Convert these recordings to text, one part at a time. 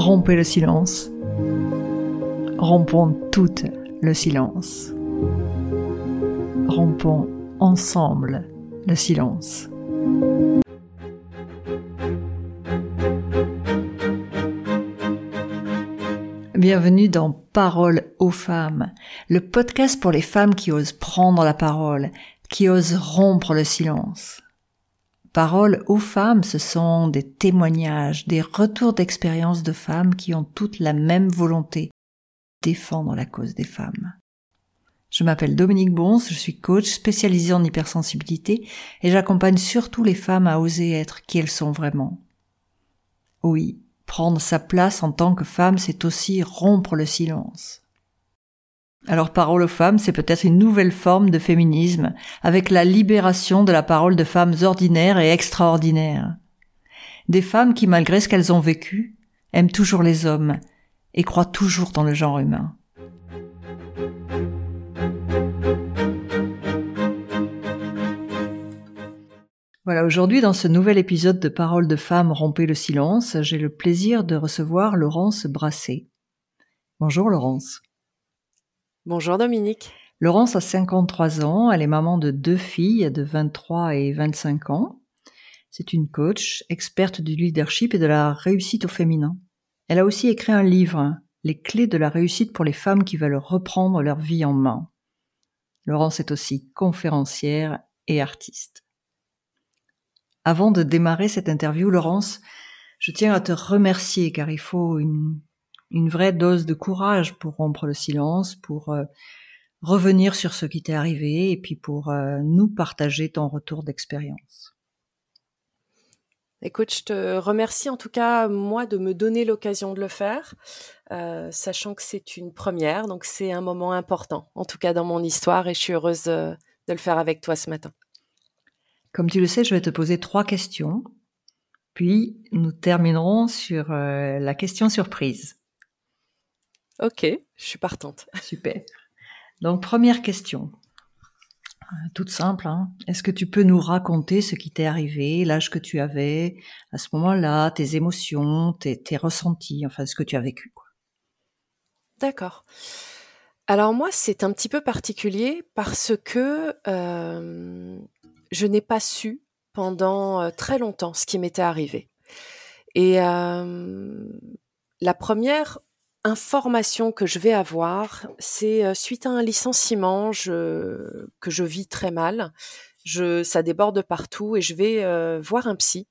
Rompez le silence. Rompons tout le silence. Rompons ensemble le silence. Bienvenue dans Parole aux femmes, le podcast pour les femmes qui osent prendre la parole, qui osent rompre le silence. Parole aux femmes, ce sont des témoignages, des retours d'expérience de femmes qui ont toutes la même volonté, défendre la cause des femmes. Je m'appelle Dominique Bons, je suis coach spécialisé en hypersensibilité et j'accompagne surtout les femmes à oser être qui elles sont vraiment. Oui, prendre sa place en tant que femme, c'est aussi rompre le silence. Alors parole aux femmes, c'est peut-être une nouvelle forme de féminisme, avec la libération de la parole de femmes ordinaires et extraordinaires. Des femmes qui, malgré ce qu'elles ont vécu, aiment toujours les hommes et croient toujours dans le genre humain. Voilà, aujourd'hui, dans ce nouvel épisode de Parole de femmes rompez le silence, j'ai le plaisir de recevoir Laurence Brassé. Bonjour Laurence. Bonjour Dominique. Laurence a 53 ans, elle est maman de deux filles de 23 et 25 ans. C'est une coach, experte du leadership et de la réussite au féminin. Elle a aussi écrit un livre, Les clés de la réussite pour les femmes qui veulent reprendre leur vie en main. Laurence est aussi conférencière et artiste. Avant de démarrer cette interview, Laurence, je tiens à te remercier car il faut une une vraie dose de courage pour rompre le silence, pour euh, revenir sur ce qui t'est arrivé et puis pour euh, nous partager ton retour d'expérience. Écoute, je te remercie en tout cas, moi, de me donner l'occasion de le faire, euh, sachant que c'est une première, donc c'est un moment important, en tout cas dans mon histoire, et je suis heureuse de, de le faire avec toi ce matin. Comme tu le sais, je vais te poser trois questions, puis nous terminerons sur la question surprise. Ok, je suis partante. Super. Donc, première question. Euh, toute simple. Hein. Est-ce que tu peux nous raconter ce qui t'est arrivé, l'âge que tu avais à ce moment-là, tes émotions, tes, ressentis, enfin ce que tu as vécu D'accord. Alors moi, c'est un petit peu particulier parce que euh, je n'ai pas su pendant euh, très longtemps ce qui m'était arrivé. Et la première information que je vais avoir, c'est suite à un licenciement je, que je vis très mal. Je, ça déborde partout et je vais voir un psy.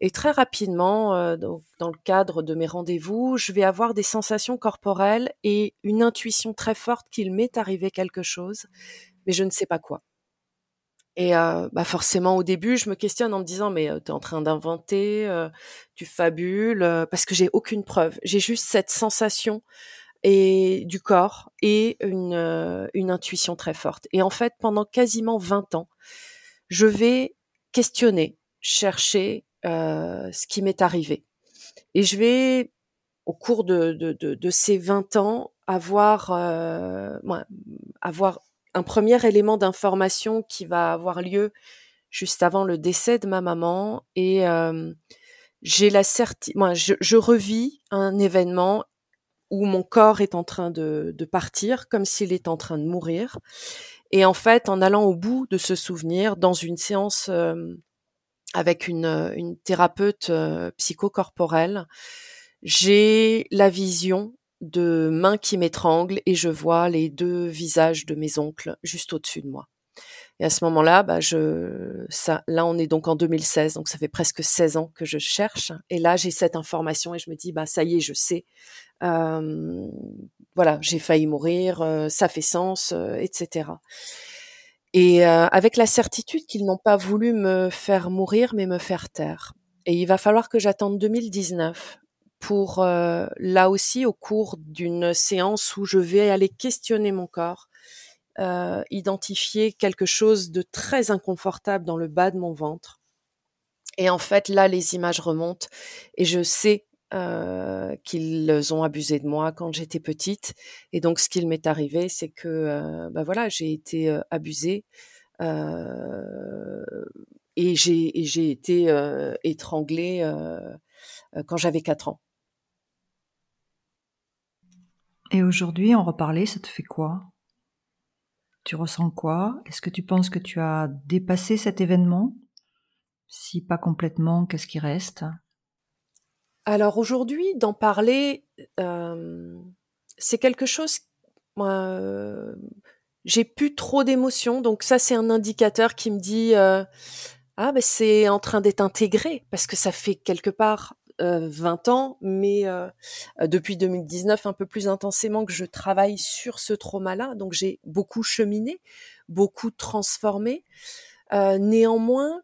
Et très rapidement, dans, dans, le cadre de mes rendez-vous, je vais avoir des sensations corporelles et une intuition très forte qu'il m'est arrivé quelque chose, mais je ne sais pas quoi. Et bah forcément, au début, je me questionne en me disant, mais tu es en train d'inventer, tu fabules, parce que j'ai aucune preuve. J'ai juste cette sensation et du corps et une, une intuition très forte. Et en fait, pendant quasiment 20 ans, je vais questionner, chercher ce qui m'est arrivé. Et je vais, au cours de, de, de, de ces 20 ans, avoir, avoir un premier élément d'information qui va avoir lieu juste avant le décès de ma maman et j'ai la certitude, moi je, je, revis un événement où mon corps est en train de, partir comme s'il est en train de mourir et en fait en allant au bout de ce souvenir dans une séance avec une, une thérapeute psychocorporelle j'ai la vision de mains qui m'étranglent et je vois les deux visages de mes oncles juste au-dessus de moi. Et à ce moment-là, bah je, ça, là, on est donc en 2016, donc ça fait presque 16 ans que je cherche. Et là, j'ai cette information et je me dis, bah ça y est, je sais. Euh, voilà, j'ai failli mourir, euh, ça fait sens, euh, etc. Et euh, avec la certitude qu'ils n'ont pas voulu me faire mourir, mais me faire taire. Et il va falloir que j'attende 2019 pour euh, là aussi au cours d'une séance où je vais aller questionner mon corps, euh, identifier quelque chose de très inconfortable dans le bas de mon ventre. Et en fait, là, les images remontent et je sais euh, qu'ils ont abusé de moi quand j'étais petite. Et donc, ce qu'il m'est arrivé, c'est que, bah voilà, j'ai été abusée et j'ai été étranglée quand j'avais 4 ans. Et aujourd'hui, en reparler, ça te fait quoi? Tu ressens quoi? Est-ce que tu penses que tu as dépassé cet événement? Si pas complètement, qu'est-ce qui reste? Alors aujourd'hui, d'en parler, euh, c'est quelque chose. Moi, j'ai plus trop d'émotions, donc ça c'est un indicateur qui me dit euh, ah ben c'est en train d'être intégré parce que ça fait quelque part 20 euh, ans, mais euh, depuis 2019 un peu plus intensément que je travaille sur ce trauma-là, donc j'ai beaucoup cheminé, beaucoup transformé. néanmoins,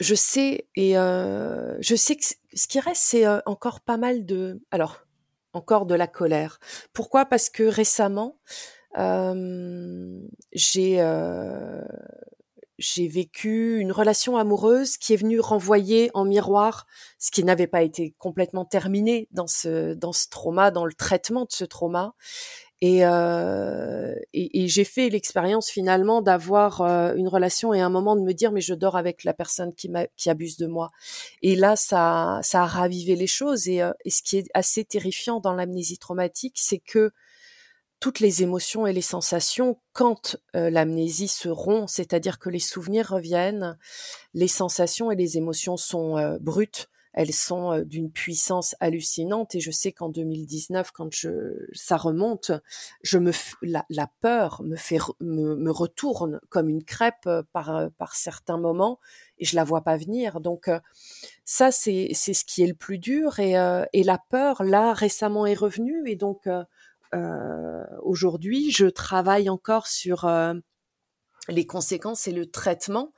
je sais et je sais que ce qui reste c'est encore pas mal de alors encore de la colère. Pourquoi? Parce que récemment j'ai j'ai vécu une relation amoureuse qui est venue renvoyer en miroir ce qui n'avait pas été complètement terminé dans ce dans ce trauma, dans le traitement de ce trauma. Et, euh, et, j'ai fait l'expérience finalement d'avoir euh, une relation et un moment de me dire mais je dors avec la personne qui, qui abuse de moi. Et là ça ça a ravivé les choses et, euh, et ce qui est assez terrifiant dans l'amnésie traumatique c'est que toutes les émotions et les sensations quand l'amnésie se rompt, c'est-à-dire que les souvenirs reviennent, les sensations et les émotions sont brutes, elles sont d'une puissance hallucinante et je sais qu'en 2019 quand je ça remonte, je me la, la peur me fait me, me, retourne comme une crêpe par par certains moments et je la vois pas venir. Donc ça c'est c'est ce qui est le plus dur et et la peur là récemment est revenue et donc aujourd'hui, je travaille encore sur euh, les conséquences et le traitement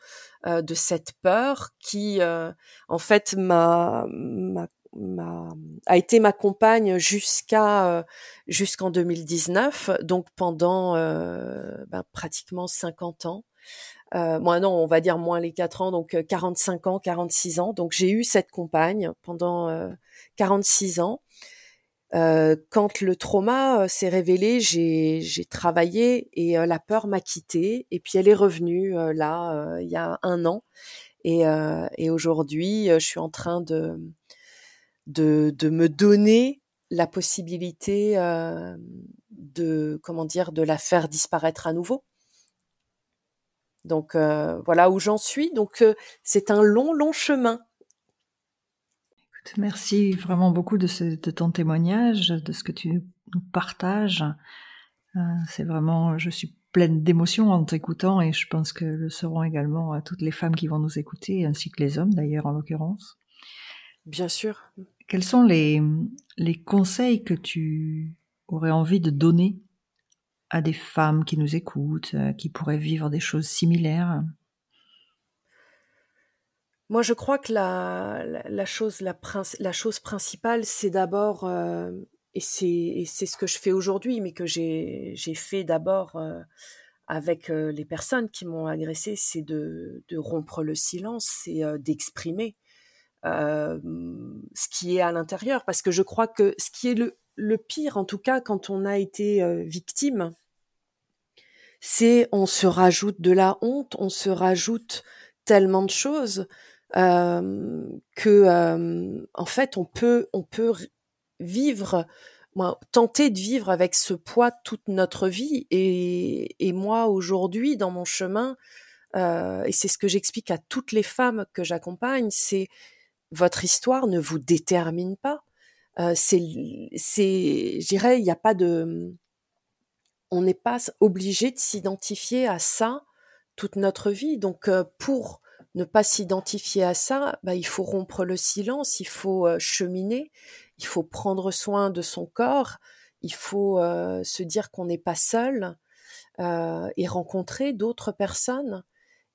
euh, de cette peur qui, en fait, m'a, a été ma compagne jusqu'à jusqu'en 2019, donc pendant ben, pratiquement 50 ans. Euh, moi non, on va dire moins les 4 ans, donc 45 ans, 46 ans. Donc j'ai eu cette compagne pendant 46 ans. Euh, quand le trauma euh, s'est révélé, j'ai, travaillé et euh, la peur m'a quittée. Et puis elle est revenue là il y a un an. Et, et aujourd'hui, je suis en train de, de, de me donner la possibilité de comment dire de la faire disparaître à nouveau. Donc voilà où j'en suis. Donc c'est un long long chemin. Merci vraiment beaucoup de, ton témoignage, de ce que tu nous partages. Euh, c'est vraiment, je suis pleine d'émotions en t'écoutant et je pense que le seront également à toutes les femmes qui vont nous écouter, ainsi que les hommes d'ailleurs en l'occurrence. Bien sûr. Quels sont les, les conseils que tu aurais envie de donner à des femmes qui nous écoutent, euh, qui pourraient vivre des choses similaires? Moi, je crois que la, chose, la, principale, c'est d'abord, euh, et c'est ce que je fais aujourd'hui, mais que j'ai fait d'abord euh, avec euh, les personnes qui m'ont agressé, c'est de, rompre le silence, c'est d'exprimer ce qui est à l'intérieur, parce que je crois que ce qui est le, le pire, en tout cas, quand on a été victime, c'est on se rajoute de la honte, on se rajoute tellement de choses que en fait on peut on peut vivre tenter de vivre avec ce poids toute notre vie et, et moi aujourd'hui dans mon chemin euh, et c'est ce que j'explique à toutes les femmes que j'accompagne c'est votre histoire ne vous détermine pas. Euh, c'est c'est je dirais il n'y a pas de on n'est pas obligé de s'identifier à ça toute notre vie. Donc pour ne pas s'identifier à ça, bah, il faut rompre le silence, il faut euh, cheminer, il faut prendre soin de son corps, il faut euh, se dire qu'on n'est pas seul euh, et rencontrer d'autres personnes.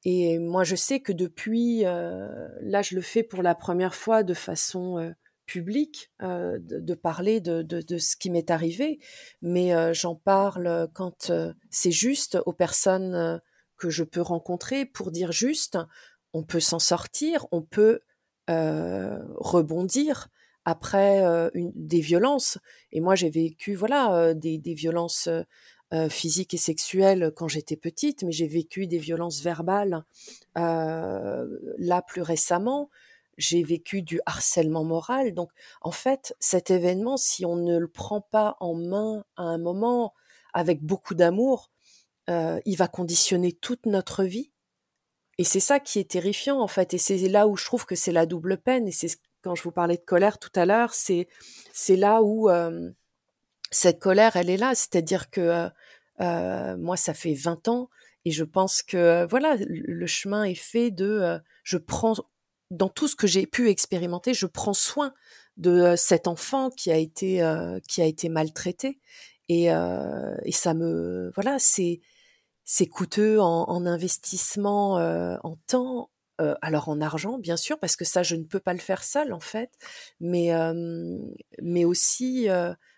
Et moi, je sais que depuis, là, je le fais pour la première fois de façon publique, de, parler de, de, ce qui m'est arrivé, mais j'en parle quand c'est juste aux personnes que je peux rencontrer pour dire juste, on peut s'en sortir, on peut rebondir après des violences. Et moi, j'ai vécu voilà des, des, violences physiques et sexuelles quand j'étais petite, mais j'ai vécu des violences verbales là plus récemment. j'ai vécu du harcèlement moral. Donc, en fait, cet événement, si on ne le prend pas en main à un moment avec beaucoup d'amour, il va conditionner toute notre vie. Et c'est ça qui est terrifiant, en fait. Et c'est là où je trouve que c'est la double peine. Et c'est quand je vous parlais de colère tout à l'heure, c'est c'est là où euh, cette colère, elle est là. C'est-à-dire que euh, moi, ça fait 20 ans et je pense que voilà, le chemin est fait de je prends dans tout ce que j'ai pu expérimenter, je prends soin de cet enfant qui a été qui a été maltraité et, et ça me voilà c'est c'est coûteux en, en investissement en temps alors en argent bien sûr parce que ça je ne peux pas le faire seul en fait mais mais aussi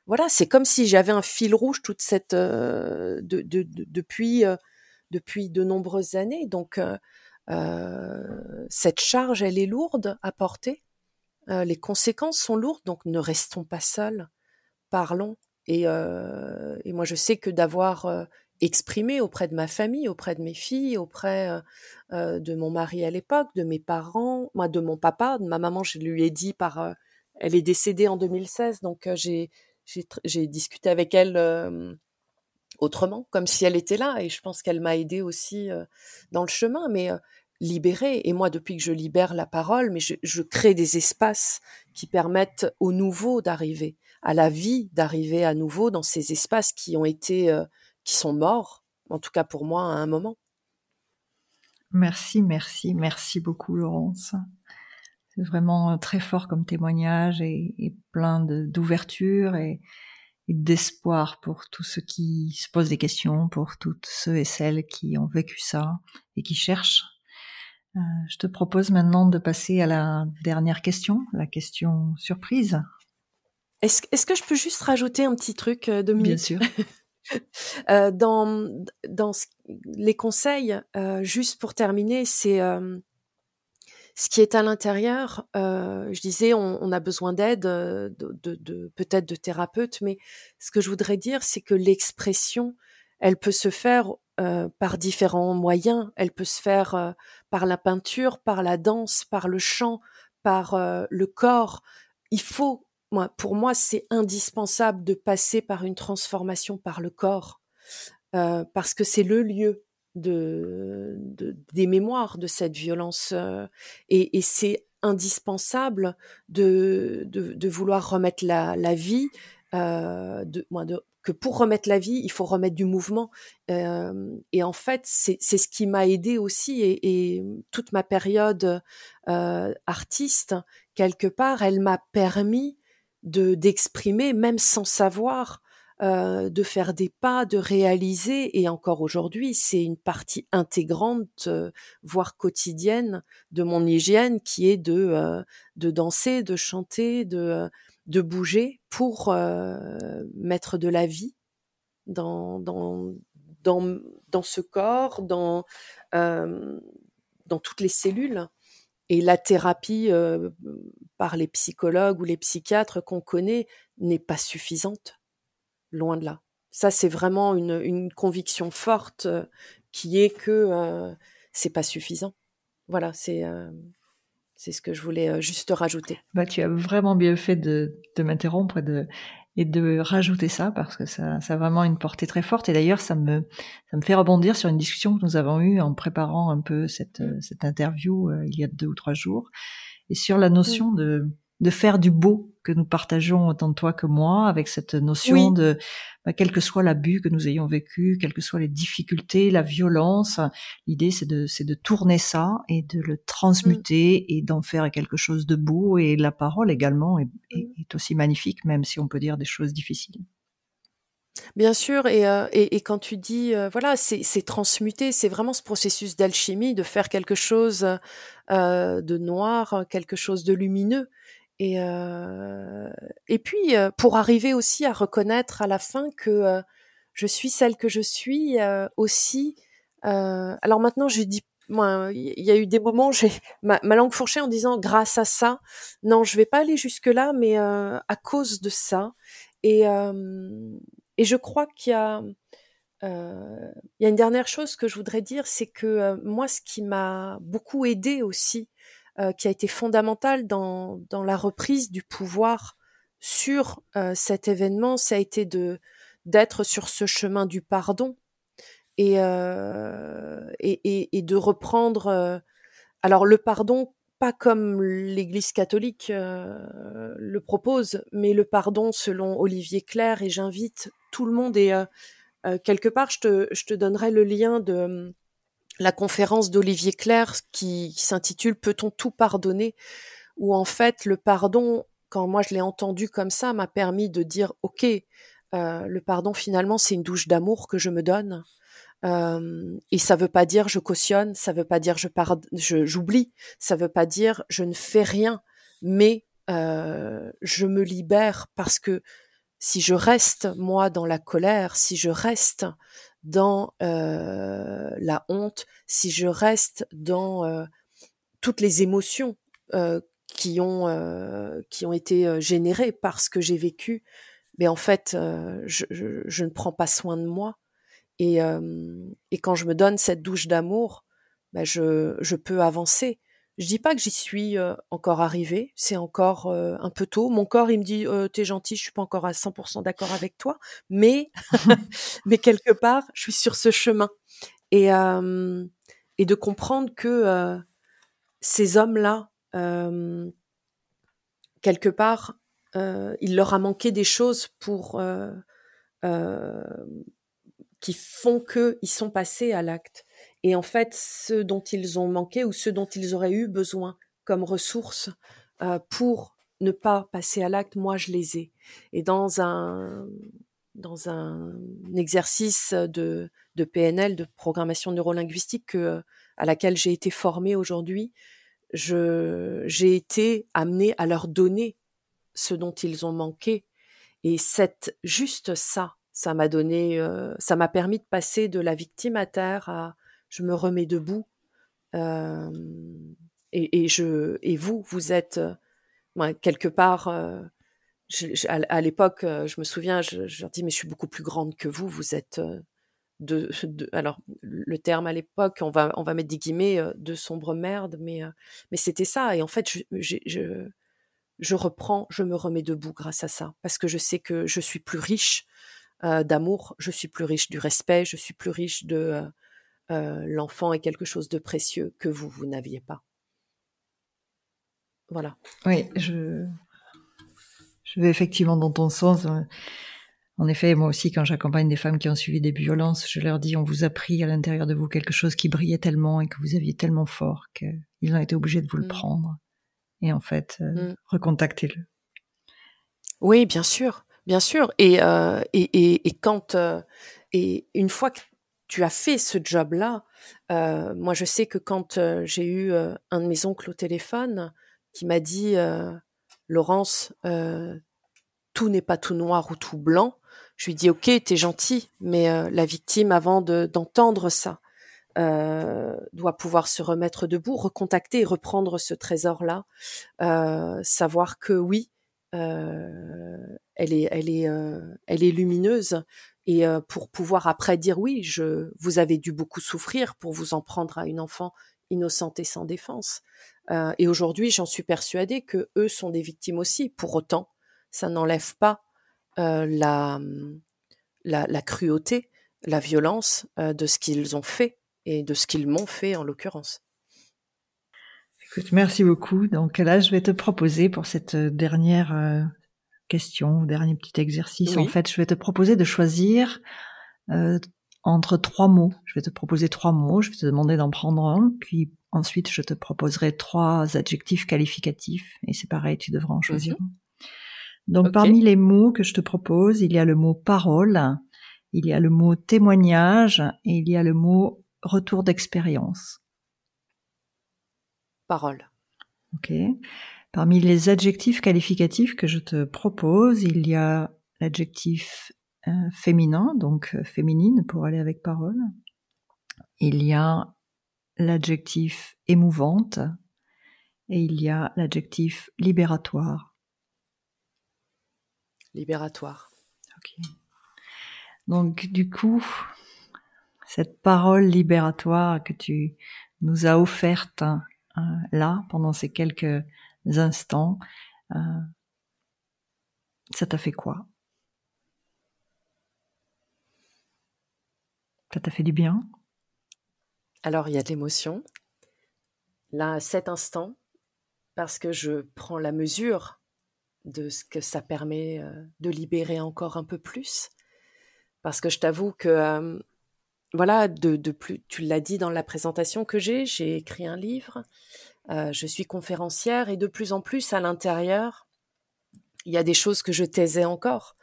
voilà c'est comme si j'avais un fil rouge toute cette de, de, de, depuis depuis de nombreuses années donc euh, cette charge, elle est lourde à porter. Euh, les conséquences sont lourdes, donc ne restons pas seuls. Parlons. Et, euh, et moi, je sais que d'avoir exprimé auprès de ma famille, auprès de mes filles, auprès de mon mari à l'époque, de mes parents, moi, de mon papa, de ma maman, je lui ai dit par, elle est décédée en 2016, donc j'ai j'ai discuté avec elle autrement, comme si elle était là. Et je pense qu'elle m'a aidé aussi dans le chemin, mais libérer. Et moi, depuis que je libère la parole, mais je, crée des espaces qui permettent au nouveau d'arriver, à la vie d'arriver à nouveau dans ces espaces qui ont été, qui sont morts, en tout cas pour moi, à un moment. Merci, merci, merci beaucoup, Laurence. C'est vraiment très fort comme témoignage et, et plein d'ouverture et, et d'espoir pour tous ceux qui se posent des questions, pour toutes ceux et celles qui ont vécu ça et qui cherchent. Euh, je te propose maintenant de passer à la dernière question, la question surprise. Est-ce est que je peux juste rajouter un petit truc, euh, Dominique? Bien sûr. euh, dans les conseils, euh, juste pour terminer, c'est euh, ce qui est à l'intérieur, je disais, on, a besoin d'aide, de, peut-être de thérapeutes, mais ce que je voudrais dire, c'est que l'expression, elle peut se faire par différents moyens. Elle peut se faire par la peinture, par la danse, par le chant, par le corps. Il faut, moi, pour moi, c'est indispensable de passer par une transformation par le corps, parce que c'est le lieu de, des mémoires de cette violence euh, et, c'est indispensable de, de, vouloir remettre la, la vie euh, de, moi, de, que pour remettre la vie, il faut remettre du mouvement. Euh, et en fait, c'est ce qui m'a aidé aussi. Et, toute ma période euh, artiste, quelque part, elle m'a permis de d'exprimer, même sans savoir, euh, de faire des pas, de réaliser, et encore aujourd'hui, c'est une partie intégrante, euh, voire quotidienne, de mon hygiène, qui est de euh, de danser, de chanter, de de bouger pour mettre de la vie dans dans dans dans ce corps, dans dans toutes les cellules. Et la thérapie par les psychologues ou les psychiatres qu'on connaît n'est pas suffisante loin de là. Ça, c'est vraiment une, conviction forte euh, qui est que euh, c'est pas suffisant. Voilà, c'est euh, c'est ce que je voulais euh, juste rajouter. Bah, tu as vraiment bien fait de, de m'interrompre et de, et de rajouter ça parce que ça, ça a vraiment une portée très forte. Et d'ailleurs, ça me, ça me fait rebondir sur une discussion que nous avons eue en préparant un peu cette, mmh. cette interview il y a deux ou trois jours et sur la notion mmh. de de faire du beau que nous partageons autant toi que moi, avec cette notion de, bah, quel que soit l'abus que nous ayons vécu, quelles que soient les difficultés, la violence, l'idée c'est de, c'est de tourner ça et de le transmuter mmh. et d'en faire quelque chose de beau. Et la parole également est, est, est aussi magnifique, même si on peut dire des choses difficiles. Bien sûr, et, euh, et, et, quand tu dis, euh, voilà, c'est transmuter, c'est vraiment ce processus d'alchimie, de faire quelque chose euh, de noir, quelque chose de lumineux. Et, euh, et puis, euh, pour arriver aussi à reconnaître à la fin que euh, je suis celle que je suis aussi. Alors maintenant, je dis, il y a eu des moments, j'ai ma, ma, langue fourchée en disant grâce à ça. Non, je vais pas aller jusque là, mais à cause de ça. Et, et je crois qu'il y a il y a une dernière chose que je voudrais dire, c'est que moi, ce qui m'a beaucoup aidé aussi qui a été fondamentale dans, dans la reprise du pouvoir sur cet événement, ça a été de d'être sur ce chemin du pardon et, et, et, de reprendre. alors le pardon pas comme l'Église catholique euh, le propose, mais le pardon selon Olivier Claire. Et j'invite tout le monde. Et euh, euh, quelque part, je te, je te donnerai le lien de la conférence d'Olivier Claire qui, s'intitule Peut-on tout pardonner? Où en fait, le pardon, quand moi je l'ai entendu comme ça, m'a permis de dire ok, le pardon finalement c'est une douche d'amour que je me donne. Euh, et ça veut pas dire je cautionne, ça veut pas dire je je j'oublie, ça veut pas dire je ne fais rien, mais euh, je me libère parce que si je reste moi dans la colère, si je reste dans euh, la honte, si je reste dans euh, toutes les émotions euh, qui ont qui ont été générées par ce que j'ai vécu, mais en fait je, ne prends pas soin de moi et, et quand je me donne cette douche d'amour, bah je, je peux avancer. Je dis pas que j'y suis encore arrivée, c'est encore un peu tôt. Mon corps, il me dit "T'es gentil, je suis pas encore à 100% d'accord avec toi", mais mais quelque part, je suis sur ce chemin et et de comprendre que ces hommes-là, quelque part, il leur a manqué des choses pour qui font qu'ils sont passés à l'acte. Et en fait, ce dont ils ont manqué ou ce dont ils auraient eu besoin comme ressources euh, pour ne pas passer à l'acte, moi, je les ai. Et dans un, dans un exercice de, de PNL, de programmation neurolinguistique que, à laquelle j'ai été formée aujourd'hui, j'ai été amenée à leur donner ce dont ils ont manqué. Et c'est juste ça, ça m'a donné, euh, ça m'a permis de passer de la victime à terre à je me remets debout. Euh, et, vous, vous êtes euh, quelque part. Euh, à, l'époque, je me souviens, je, leur dis mais je suis beaucoup plus grande que vous. Vous êtes de, alors le terme à l'époque, on va mettre des guillemets de sombre merde, mais c'était ça. Et en fait, je, reprends, je me remets debout grâce à ça, parce que je sais que je suis plus riche d'amour, je suis plus riche du respect, je suis plus riche de l'enfant est quelque chose de précieux que vous, vous n'aviez pas. Voilà. Oui, je, je vais effectivement dans ton sens. En effet, moi aussi, quand j'accompagne des femmes qui ont suivi des violences, je leur dis, on vous a pris à l'intérieur de vous quelque chose qui brillait tellement et que vous aviez tellement fort qu'ils ont été obligés de vous le mmh. prendre. Et en fait, mmh. recontactez-le. Oui, bien sûr. Bien sûr. Et, euh, et, et, et, quand euh, et une fois que tu as fait ce job-là, euh, moi je sais que quand euh, j'ai eu euh, un de mes oncles au téléphone qui m'a dit Laurence, tout n'est pas tout noir ou tout blanc. Je lui dis ok, t'es gentil, mais la victime avant d'entendre ça doit pouvoir se remettre debout, recontacter reprendre ce trésor-là, savoir que oui, elle est lumineuse. Et euh, pour pouvoir après dire oui, je, vous avez dû beaucoup souffrir pour vous en prendre à une enfant innocente et sans défense. et aujourd'hui, j'en suis persuadée que eux sont des victimes aussi. Pour autant, ça n'enlève pas la, la, la, cruauté, la violence de ce qu'ils ont fait et de ce qu'ils m'ont fait en l'occurrence merci beaucoup. Donc là, je vais te proposer pour cette euh, dernière euh, question, dernier petit exercice. En fait, je vais te proposer de choisir euh, entre trois mots. Je vais te proposer trois mots. Je vais te demander d'en prendre un, puis ensuite je te proposerai trois adjectifs qualificatifs. Et c'est pareil, tu devras en choisir mhm. un. Donc parmi les mots que je te propose, il y a le mot parole, il y a le mot témoignage et il y a le mot retour d'expérience parole. Ok. Parmi les adjectifs qualificatifs que je te propose, il y a l'adjectif euh, féminin, donc euh, féminine pour aller avec parole. Il y a l'adjectif émouvante et il y a l'adjectif libératoire. Libératoire. Ok. Donc du coup, cette parole libératoire que tu nous as offerte là pendant ces quelques instants. ça t'a fait quoi? Ça t'a fait du bien? Alors, il y a de l'émotion. Là, à cet instant, parce que je prends la mesure de ce que ça permet de libérer encore un peu plus. Parce que je t'avoue que voilà, de, de plus, tu l'as dit dans la présentation que j'ai, j'ai écrit un livre, euh, je suis conférencière et de plus en plus à l'intérieur, il y a des choses que je taisais encore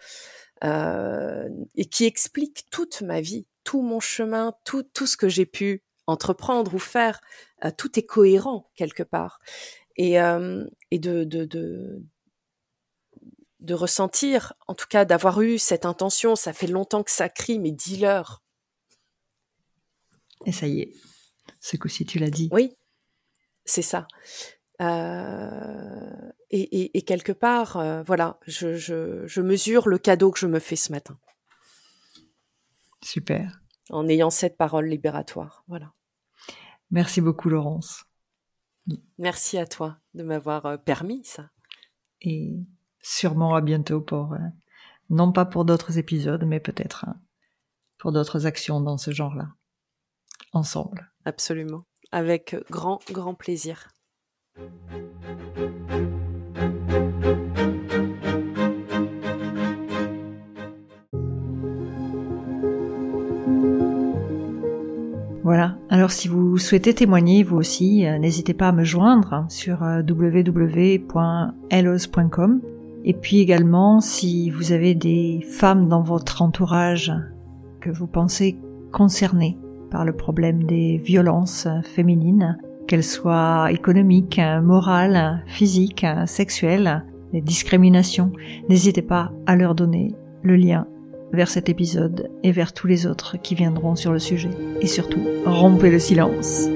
euh, et qui expliquent toute ma vie, tout mon chemin, tout, tout ce que j'ai pu entreprendre ou faire, euh, tout est cohérent quelque part. Et, et de, de, de, de ressentir, en tout cas d'avoir eu cette intention, ça fait longtemps que ça crie, mais dis-leur, et ça y est, ce coup-ci, tu l'as dit. Oui, c'est ça. Euh, et, quelque part, euh, voilà, je, mesure le cadeau que je me fais ce matin. Super. En ayant cette parole libératoire, voilà. Merci beaucoup, Laurence. Merci à toi de m'avoir euh, permis ça. Et sûrement à bientôt pour, non pas pour d'autres épisodes, mais peut-être pour d'autres actions dans ce genre-là ensemble. Absolument. Avec grand, grand plaisir. Voilà. Alors si vous souhaitez témoigner vous aussi, euh, n'hésitez pas à me joindre sur euh, www.elos.com. Et puis également, si vous avez des femmes dans votre entourage que vous pensez concernées par le problème des violences féminines, qu'elles soient économiques, morales, physiques, sexuelles, des discriminations. N'hésitez pas à leur donner le lien vers cet épisode et vers tous les autres qui viendront sur le sujet. Et surtout, rompez le silence.